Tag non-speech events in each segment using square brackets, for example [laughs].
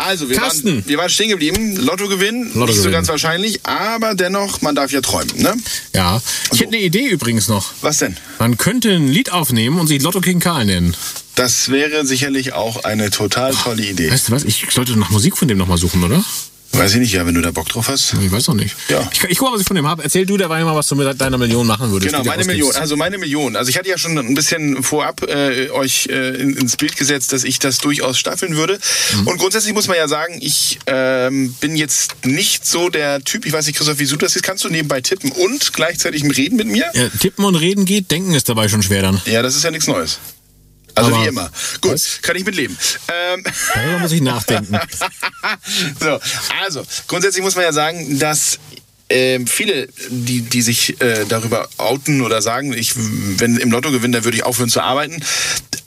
Also, wir Carsten. waren, wir waren stehen geblieben. Lottogewinn, nicht so Lottogewinn. ganz wahrscheinlich, aber dennoch, man darf ja träumen, ne? Ja. Ich hätte eine Idee übrigens noch. Was denn? Man könnte ein Lied aufnehmen und sich Lotto King Karl nennen. Das wäre sicherlich auch eine total tolle Idee. Weißt du was? Ich sollte nach Musik von dem nochmal suchen, oder? Weiß ich nicht, ja, wenn du da Bock drauf hast. Ich weiß noch nicht. Ja. Ich, ich guck mal, was ich von dem habe. Erzähl du dabei mal, was du mit deiner Million machen würdest. Genau, meine. Million. Also meine Million. Also ich hatte ja schon ein bisschen vorab äh, euch äh, in, ins Bild gesetzt, dass ich das durchaus staffeln würde. Mhm. Und grundsätzlich muss man ja sagen, ich ähm, bin jetzt nicht so der Typ, ich weiß nicht, Christoph, wie du das siehst, kannst du nebenbei tippen und gleichzeitig reden mit mir? Ja, tippen und reden geht, denken ist dabei schon schwer dann. Ja, das ist ja nichts Neues. Also Aber- wie immer. Gut, Was? kann ich mitleben. Ähm, Darüber muss ich nachdenken. [laughs] so, also, grundsätzlich muss man ja sagen, dass ähm, viele, die, die sich äh, darüber outen oder sagen, ich, wenn im Lotto gewinne, dann würde ich aufhören zu arbeiten.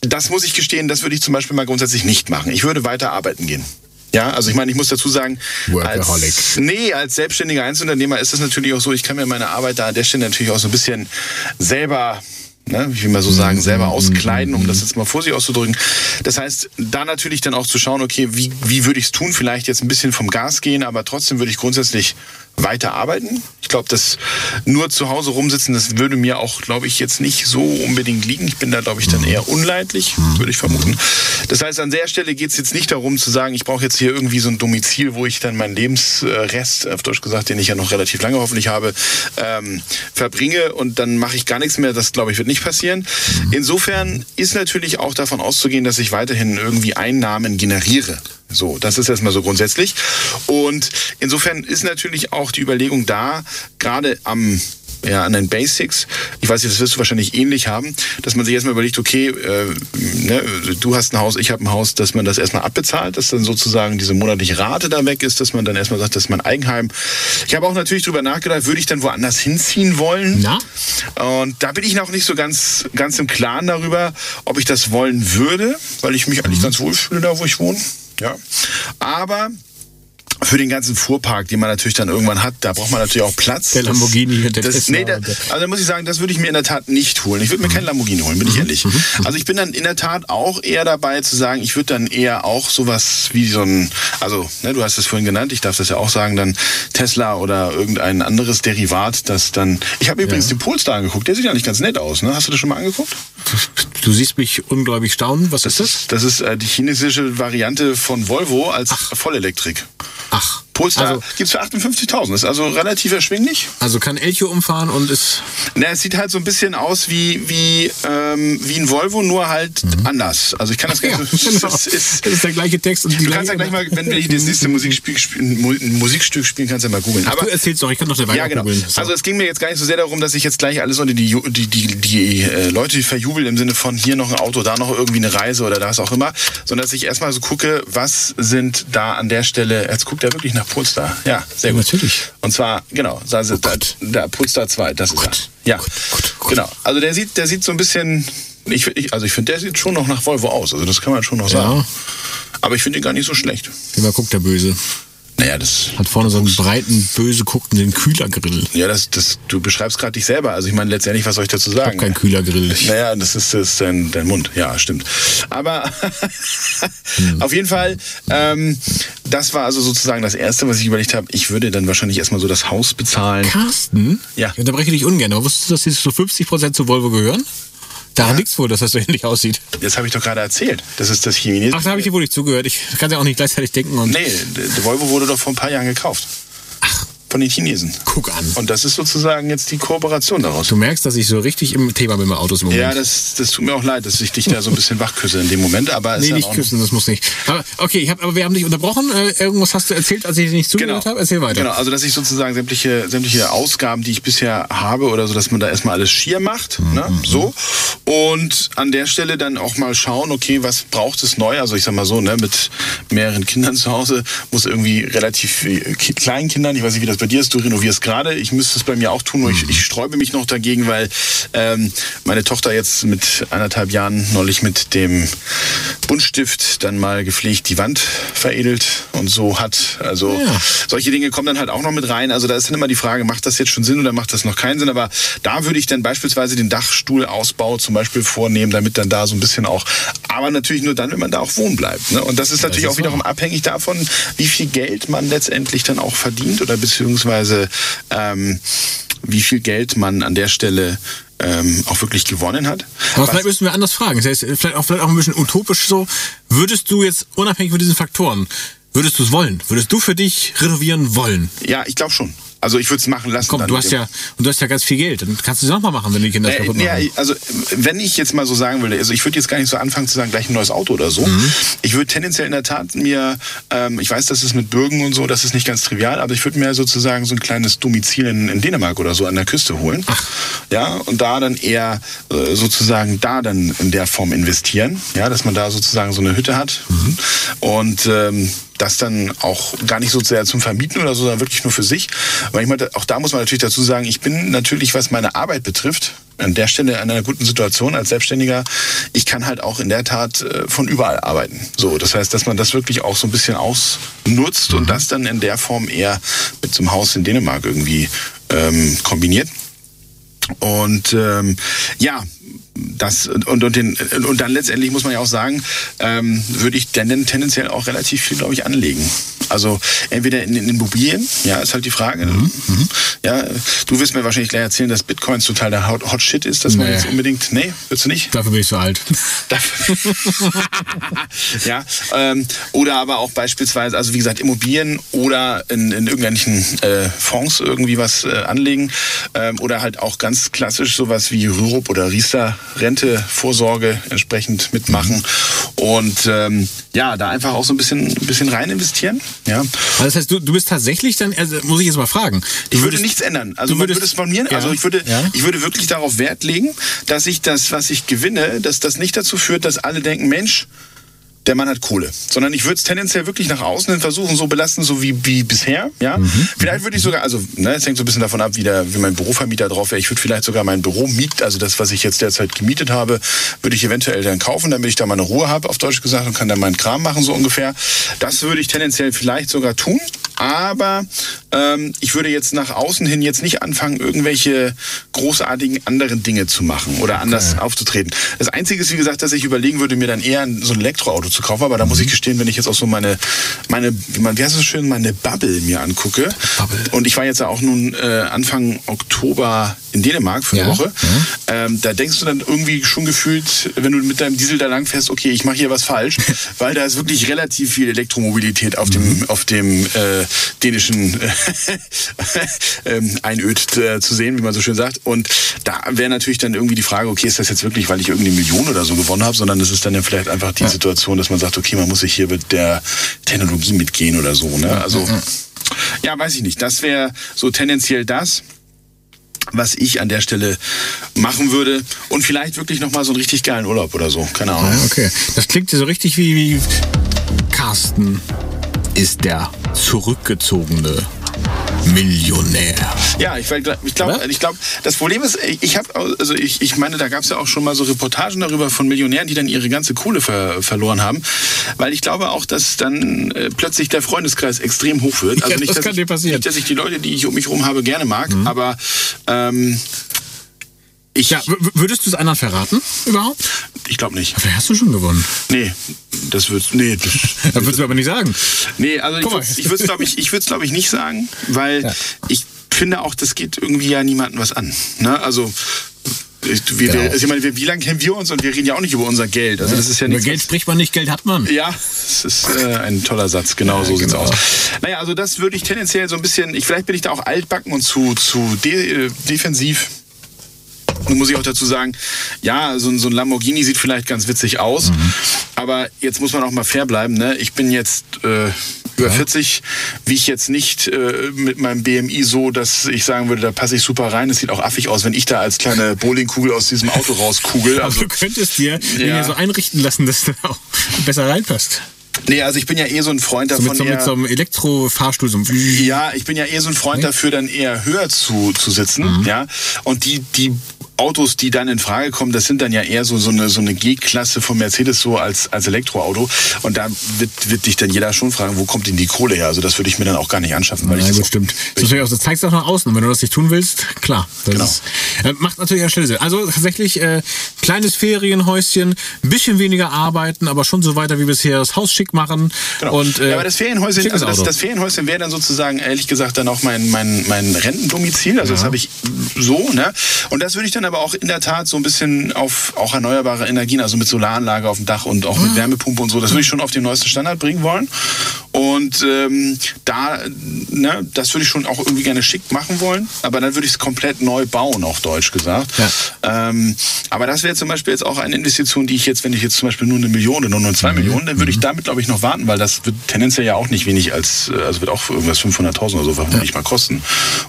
Das muss ich gestehen, das würde ich zum Beispiel mal grundsätzlich nicht machen. Ich würde weiter arbeiten gehen. Ja, also ich meine, ich muss dazu sagen, Workaholic. als, nee, als selbstständiger Einzelunternehmer ist es natürlich auch so, ich kann mir meine Arbeit da an der Stelle natürlich auch so ein bisschen selber ne, wie will man so sagen, selber auskleiden, um das jetzt mal vorsichtig auszudrücken. Das heißt, da natürlich dann auch zu schauen, okay, wie, wie würde ich es tun? Vielleicht jetzt ein bisschen vom Gas gehen, aber trotzdem würde ich grundsätzlich weiter arbeiten. Ich glaube, das nur zu Hause rumsitzen, das würde mir auch, glaube ich, jetzt nicht so unbedingt liegen. Ich bin da, glaube ich, dann eher unleidlich, würde ich vermuten. Das heißt, an der Stelle geht es jetzt nicht darum zu sagen, ich brauche jetzt hier irgendwie so ein Domizil, wo ich dann meinen Lebensrest, auf Deutsch gesagt, den ich ja noch relativ lange hoffentlich habe, ähm, verbringe und dann mache ich gar nichts mehr. Das, glaube ich, wird nicht passieren. Insofern ist natürlich auch davon auszugehen, dass ich weiterhin irgendwie Einnahmen generiere. So, das ist erstmal so grundsätzlich. Und insofern ist natürlich auch die Überlegung da, gerade am ja, an den Basics. Ich weiß nicht, das wirst du wahrscheinlich ähnlich haben, dass man sich erstmal überlegt, okay, äh, ne, du hast ein Haus, ich habe ein Haus, dass man das erstmal abbezahlt, dass dann sozusagen diese monatliche Rate da weg ist, dass man dann erstmal sagt, das ist mein Eigenheim. Ich habe auch natürlich drüber nachgedacht, würde ich dann woanders hinziehen wollen? Na? Und da bin ich noch nicht so ganz, ganz im Klaren darüber, ob ich das wollen würde, weil ich mich eigentlich ganz wohl fühle, da wo ich wohne. Ja. Aber für den ganzen Fuhrpark, den man natürlich dann irgendwann hat, da braucht man natürlich auch Platz. Der Lamborghini, der das, Tesla nee, und der- also da muss ich sagen, das würde ich mir in der Tat nicht holen. Ich würde mir keinen Lamborghini holen, bin ich ehrlich. Also ich bin dann in der Tat auch eher dabei zu sagen, ich würde dann eher auch sowas wie so ein, also ne, du hast es vorhin genannt, ich darf das ja auch sagen, dann Tesla oder irgendein anderes Derivat, das dann. Ich habe übrigens den Polestar angeguckt, der sieht eigentlich ganz nett aus. Ne? Hast du das schon mal angeguckt? [laughs] Du siehst mich ungläubig staunen. Was ist Das das? ist, das äh, die chinesische Variante von Volvo als Vollelektrik. Ach. Polestar Also, gibt's für 58.000. Ist also relativ erschwinglich. also kann Elcho umfahren und ist. Na, es sieht halt so ein bisschen aus wie, wie, ähm, wie ein Volvo, nur halt anders. Also ich kann das [laughs] gar Ja, nicht so. genau. [laughs] Das ist, Das ist der gleiche Text und die du kannst ja gleich mal, wenn wir das nächste Musikspiel, Musikstück spielen, kannst du ja mal googeln. Ach, du erzählst doch, ich kann doch dabei Ja, auch genau. googeln. So. Also es ging mir jetzt gar nicht so sehr darum, dass ich jetzt gleich alles unter die, die, die, die äh, Leute verjubel im Sinne von hier noch ein Auto, da noch irgendwie eine Reise oder das auch immer, sondern dass ich erstmal so gucke, was sind da an der Stelle, jetzt guckt er wirklich nach Polestar. Ja, sehr gut. natürlich. Und zwar, genau, da, da, da Polestar 2, das ist er. Ja, gut, gut. genau. Also der sieht, der sieht so ein bisschen, ich, ich, also ich finde, der sieht schon noch nach Volvo aus, also das kann man schon noch sagen. Ja. Aber ich finde ihn gar nicht so schlecht. Immer guckt der Böse. Naja, das Hat vorne so einen breiten, böse guckenden Kühlergrill. Ja, das, das, du beschreibst gerade dich selber. Also ich meine letztendlich, was soll ich dazu Ich hab sagen? keinen Kühlergrill. [laughs] Naja, das ist, das ist dein, dein Mund. Ja, stimmt. Aber Hm. [laughs] auf jeden Fall, ähm, das war also sozusagen das Erste, was ich überlegt habe. Ich würde dann wahrscheinlich erstmal so das Haus bezahlen. Carsten? Ja. Ich unterbreche dich ungern, aber wusstest du, dass die so 50% zu Volvo gehören? Daran liegt's wohl, dass das so ähnlich aussieht. Das habe ich doch gerade erzählt. Das ist das Chinesische. Ach, da habe ich dir wohl nicht zugehört. Ich kann ja auch nicht gleichzeitig denken und. Nee, Volvo wurde doch vor ein paar Jahren gekauft. Von den Chinesen. guck an. Und das ist sozusagen jetzt die Kooperation daraus. Du merkst, dass ich so richtig im Thema bin bei Autos im Moment. Ja, das, das tut mir auch leid, dass ich dich da so ein bisschen wachküsse in dem Moment. Aber Nee, nicht küssen, das muss nicht. Aber okay, ich hab, aber wir haben dich unterbrochen. Äh, irgendwas hast du erzählt, als ich dir nicht zugehört habe. Erzähl weiter. Genau, also dass ich sozusagen sämtliche, sämtliche Ausgaben, die ich bisher habe oder so, dass man da erstmal alles schier macht. Mhm. Ne? So. Und an der Stelle dann auch mal schauen, okay, was braucht es neu? Also ich sag mal so, ne, mit mehreren Kindern zu Hause muss irgendwie relativ viel- Ki- kleinen Kindern, ich weiß nicht, wie das bei bei dir ist, du renovierst gerade. Ich müsste es bei mir auch tun, nur ich, ich sträube mich noch dagegen, weil ähm, meine Tochter jetzt mit anderthalb Jahren neulich mit dem Buntstift dann mal gepflegt die Wand veredelt und so hat. Also Ja. solche Dinge kommen dann halt auch noch mit rein. Also da ist dann immer die Frage, macht das jetzt schon Sinn oder macht das noch keinen Sinn? Aber da würde ich dann beispielsweise den Dachstuhlausbau zum Beispiel vornehmen, damit dann da so ein bisschen auch, aber natürlich nur dann, wenn man da auch wohnen bleibt. Ne? Und das ist natürlich ist auch wiederum abhängig davon, wie viel Geld man letztendlich dann auch verdient oder beziehungsweise ähm, wie viel Geld man an der Stelle ähm, auch wirklich gewonnen hat. Aber Was- vielleicht müssen wir anders fragen. Das heißt, vielleicht auch, vielleicht auch ein bisschen utopisch so. Würdest du jetzt, unabhängig von diesen Faktoren, würdest du es wollen? Würdest du für dich renovieren wollen? ja, ich glaube schon. Also ich würde es machen lassen. Komm, du hast ja, und du hast ja ganz viel Geld. Dann kannst du es nochmal machen, wenn die Kinder Äh, kaputt machen. also wenn ich jetzt mal so sagen würde, also ich würde jetzt gar nicht so anfangen zu sagen, gleich ein neues Auto oder so. Mhm. Ich würde tendenziell in der Tat mir, ähm, ich weiß, das ist mit Bürgen und so, das ist nicht ganz trivial, aber ich würde mir sozusagen so ein kleines Domizil in, in Dänemark oder so an der Küste holen. Ja, und da dann eher äh, sozusagen da dann in der Form investieren, ja, dass man da sozusagen so eine Hütte hat Mhm. und ähm, das dann auch gar nicht so sehr zum Vermieten oder so, sondern wirklich nur für sich. Weil ich meine, auch da muss man natürlich dazu sagen, ich bin natürlich, was meine Arbeit betrifft, an der Stelle in einer guten Situation als Selbstständiger. Ich kann halt auch in der Tat äh, von überall arbeiten. So, das heißt, dass man das wirklich auch so ein bisschen ausnutzt und das dann in der Form eher mit einem Haus in Dänemark irgendwie ähm, kombiniert. Und ähm, ja, das und, und, den, und dann letztendlich muss man ja auch sagen, ähm, würde ich denn tendenziell auch relativ viel, glaube ich, anlegen. Also entweder in, in Immobilien, ja, ist halt die Frage. Ja, du wirst mir wahrscheinlich gleich erzählen, dass Bitcoins total der Hot, Hot Shit ist, dass man Nee. jetzt unbedingt. Nee, willst du nicht? Dafür bin ich so alt. [laughs] [laughs] ja, ähm, oder aber auch beispielsweise, also wie gesagt, Immobilien oder in, in irgendwelchen äh, Fonds irgendwie was äh, anlegen ähm, oder halt auch ganz klassisch sowas wie Rürup oder Riester Rente, Vorsorge entsprechend mitmachen und ähm, ja, da einfach auch so ein bisschen, ein bisschen rein investieren. Ja. Also das heißt, du, du bist tatsächlich dann, also muss ich jetzt mal fragen. Ich würde würdest- nichts ändern. Also du man würdest- würde es von mir, Ja. also ich würde, Ja. ich würde wirklich darauf Wert legen, dass ich das, was ich gewinne, dass das nicht dazu führt, dass alle denken, Mensch, der Mann hat Kohle. Sondern ich würde es tendenziell wirklich nach außen hin versuchen, so belassen, so wie, wie bisher. Ja? Mhm. Vielleicht würde ich sogar, also ne, es hängt so ein bisschen davon ab, wie, der, wie mein Bürovermieter drauf wäre. Ich würde vielleicht sogar mein Büro mieten, also das, was ich jetzt derzeit gemietet habe, würde ich eventuell dann kaufen, damit ich da meine Ruhe habe, auf Deutsch gesagt, und kann dann meinen Kram machen, so ungefähr. Das würde ich tendenziell vielleicht sogar tun. Aber ähm, ich würde jetzt nach außen hin jetzt nicht anfangen, irgendwelche großartigen anderen Dinge zu machen oder anders aufzutreten. Das Einzige ist, wie gesagt, dass ich überlegen würde, mir dann eher so ein Elektroauto zu kaufen. Aber da muss ich gestehen, wenn ich jetzt auch so meine, meine wie heißt es so schön, meine Bubble mir angucke. Bubble. Und ich war jetzt ja auch nun äh, Anfang Oktober in Dänemark für eine Ja, Woche. Ähm, da denkst du dann irgendwie schon gefühlt, wenn du mit deinem Diesel da lang fährst, okay, ich mache hier was falsch, [laughs] weil da ist wirklich relativ viel Elektromobilität auf dem, auf dem äh, dänischen [laughs] äh, ähm, Einöd äh, zu sehen, wie man so schön sagt. Und da wäre natürlich dann irgendwie die Frage, okay, ist das jetzt wirklich, weil ich irgendwie eine Million oder so gewonnen habe, sondern es ist dann ja vielleicht einfach die Situation, dass man sagt, okay, man muss sich hier mit der Technologie mitgehen oder so. Ne? Also ja, weiß ich nicht. Das wäre so tendenziell das was ich an der Stelle machen würde und vielleicht wirklich noch mal so einen richtig geilen Urlaub oder so, keine Ahnung. Ja, okay. Das klingt ja so richtig wie, wie Carsten ist der zurückgezogene Millionär. Ja, ich, ich glaube, ich glaube, das Problem ist, ich habe, also ich, ich meine, da gab es ja auch schon mal so Reportagen darüber von Millionären, die dann ihre ganze Kohle ver, verloren haben, weil ich glaube auch, dass dann äh, plötzlich der Freundeskreis extrem hoch wird. Also Ja, nicht, das kann ich, dir passieren. Nicht, dass ich die Leute, die ich um mich herum habe, gerne mag, aber ähm, ich, Ja, würdest du es anderen verraten überhaupt? Ich glaube nicht. Vielleicht hast du schon gewonnen. Nee, das wird, nee, das, [laughs] Das würdest du aber nicht sagen. Nee, also ich Guck mal. würde ich würd's, glaube ich, ich würd's, glaub ich, nicht sagen, weil Ja. ich finde auch, das geht irgendwie ja niemandem was an. Ne? Also, ich, wir, wir, Genau. also ich meine, wie lange kennen wir uns und wir reden ja auch nicht über unser Geld. Also das ist ja Über. Geld spricht man nicht, Geld hat man. Ja, das ist äh, ein toller Satz, genau so sieht's genau. aus. Naja, also das würde ich tendenziell so ein bisschen, ich, vielleicht bin ich da auch altbacken und zu, zu de, äh, defensiv. Nun muss ich auch dazu sagen, ja, so, ein- so ein Lamborghini sieht vielleicht ganz witzig aus, aber jetzt muss man auch mal fair bleiben. Ne? Ich bin jetzt äh, über 40, wie ich jetzt nicht äh, mit meinem BMI so, dass ich sagen würde, da passe ich super rein. Es sieht auch affig aus, wenn ich da als kleine Bowlingkugel aus diesem Auto [laughs] rauskugel. Aber Also, du könntest dir Ja. ja so einrichten lassen, dass du auch besser reinpasst. Nee, also ich bin ja eh so ein Freund So davon. mit, so, mit so einem Elektrofahrstuhl, so ein Ja, ich bin ja eher so ein Freund dafür, dann eher höher zu, zu sitzen, Mhm. ja. Und die, die Autos, die dann in Frage kommen, das sind dann ja eher so, so eine, so eine G-Klasse von Mercedes so als, als Elektroauto. Und da wird, wird dich dann jeder schon fragen, wo kommt denn die Kohle her? Also das würde ich mir dann auch gar nicht anschaffen, weil Ja, ich das auch- stimmt. Das, auch, das zeigst du auch nach außen. Und wenn du das nicht tun willst, klar. Genau. ist, äh, macht natürlich an Stelle Sinn. Also tatsächlich äh, kleines Ferienhäuschen, ein bisschen weniger arbeiten, aber schon so weiter wie bisher das Haus schick machen. Genau. Und, äh, ja, aber das Ferienhäuschen, also das, das Ferienhäuschen wäre dann sozusagen, ehrlich gesagt, dann auch mein, mein, mein Rentendomizil. Also das habe ich so, ne? Und das würde ich dann aber auch in der Tat so ein bisschen auf auch erneuerbare Energien, also mit Solaranlage auf dem Dach und auch mit Wärmepumpe und so, das würde ich schon auf den neuesten Standard bringen wollen. Und ähm, da, ne, das würde ich schon auch irgendwie gerne schick machen wollen. Aber dann würde ich es komplett neu bauen, auch deutsch gesagt. Ja. Ähm, aber das wäre zum Beispiel jetzt auch eine Investition, die ich jetzt, wenn ich jetzt zum Beispiel nur eine Million oder nur zwei Mhm. Millionen, dann würde ich damit, glaube ich, noch warten, weil das wird tendenziell ja auch nicht wenig als, äh, also wird auch irgendwas 500.000 oder so vermutlich mal kosten,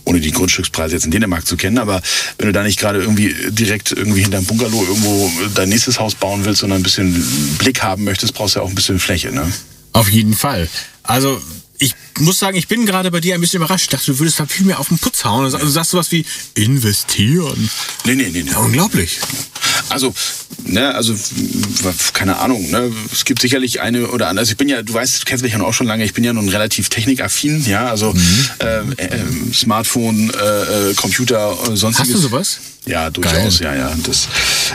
ohne die Grundstückspreise jetzt in Dänemark zu kennen. Aber wenn du da nicht gerade irgendwie direkt irgendwie hinterm Bungalow irgendwo dein nächstes Haus bauen willst, sondern ein bisschen Blick haben möchtest, brauchst du ja auch ein bisschen Fläche, ne? Auf jeden Fall. Also ich muss sagen, ich bin gerade bei dir ein bisschen überrascht. Ich dachte, du würdest da viel mehr auf den Putz hauen. Also du sagst sowas wie investieren. Nee, nee, nee, nee. Ja, unglaublich. Also, ne, also, keine Ahnung, ne, es gibt sicherlich eine oder andere. Also ich bin ja, du weißt, du kennst mich ja auch schon lange, ich bin ja nun relativ technikaffin, ja, also Mhm. ähm, äh, Smartphone, äh, äh, Computer, äh, sonstiges. Hast du sowas? Ja, durchaus, Geil. ja, ja. Das,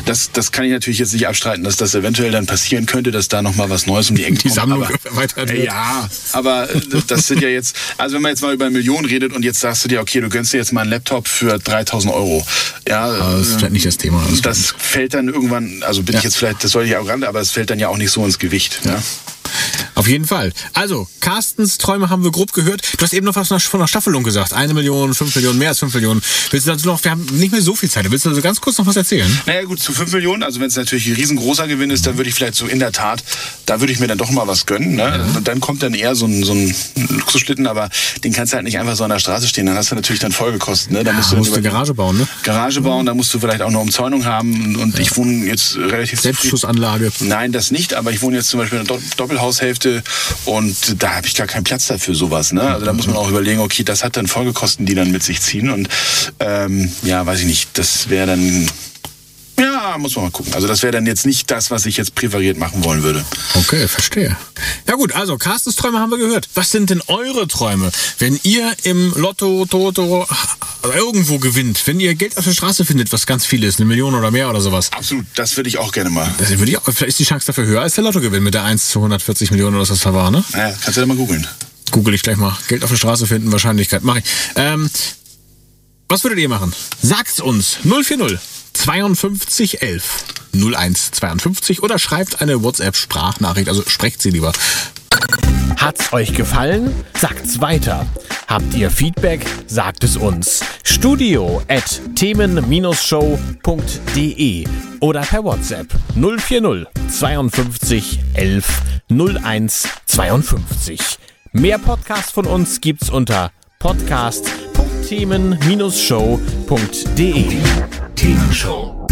das, das kann ich natürlich jetzt nicht abstreiten, dass das eventuell dann passieren könnte, dass da nochmal was Neues um die Ecke Die kommt. Sammlung aber, [laughs] erweitert wird. Ja, aber äh, das sind ja jetzt, also wenn man jetzt mal über Millionen redet und jetzt sagst du dir, okay, du gönnst dir jetzt mal einen Laptop für 3000 Euro. Ja, Aber das ist äh, vielleicht nicht das Thema. Das das fällt dann irgendwann, also bin Ja. ich jetzt vielleicht, das soll ich auch ran, aber es fällt dann ja auch nicht so ins Gewicht. Ne? Auf jeden Fall. Also, Carstens Träume haben wir grob gehört. Du hast eben noch was von der- Staffelung gesagt. Eine Million, fünf Millionen, mehr als fünf Millionen. Willst du dazu noch, wir haben nicht mehr so viel Zeit. Willst du also ganz kurz noch was erzählen? Naja gut, zu 5 Millionen, also wenn es natürlich ein riesengroßer Gewinn ist, dann würde ich vielleicht so in der Tat, da würde ich mir dann doch mal was gönnen. Ne? Und dann kommt dann eher so ein, so ein Luxusschlitten, aber den kannst du halt nicht einfach so an der Straße stehen. Dann hast du natürlich dann Folgekosten. Ne? Da musst Du du, musst über- Garage bauen, ne? Garage bauen, da musst du vielleicht auch eine Umzäunung haben. Und, und ich wohne jetzt relativ Selbstschussanlage. Nein, das nicht, aber ich wohne jetzt zum Beispiel in einer Do- Doppelhaushälfte und da habe ich gar keinen Platz dafür sowas. Ne? Also da muss man auch überlegen, okay, das hat dann Folgekosten, die dann mit sich ziehen und ähm, ja, weiß ich nicht, das wäre dann, ja, muss man mal gucken. Also das wäre dann jetzt nicht das, was ich jetzt präferiert machen wollen würde. Okay, verstehe. Ja gut, also Carstens Träume haben wir gehört. Was sind denn eure Träume? Wenn ihr im Lotto, Toto irgendwo gewinnt, wenn ihr Geld auf der Straße findet, was ganz viel ist, eine Million oder mehr oder sowas, Absolut, das würde ich auch gerne mal. das würde ich auch, vielleicht ist die Chance dafür höher als der Lottogewinn mit der 1 zu 140 Millionen oder was das da war, ne? Naja, kannst du ja mal googeln. Google ich gleich mal. Geld auf der Straße finden, Wahrscheinlichkeit. Mache ich. Ähm, was würdet ihr machen? Sagt's uns. 040 52 11 01 52 oder schreibt eine WhatsApp-Sprachnachricht. Also sprecht sie lieber. Hat's euch gefallen? Sagt's weiter. Habt ihr Feedback? Sagt es uns. Studio at themen-show.de oder per WhatsApp 040 52 11 01 52. Mehr Podcasts von uns gibt's unter podcast.themen-show.de. Themenshow.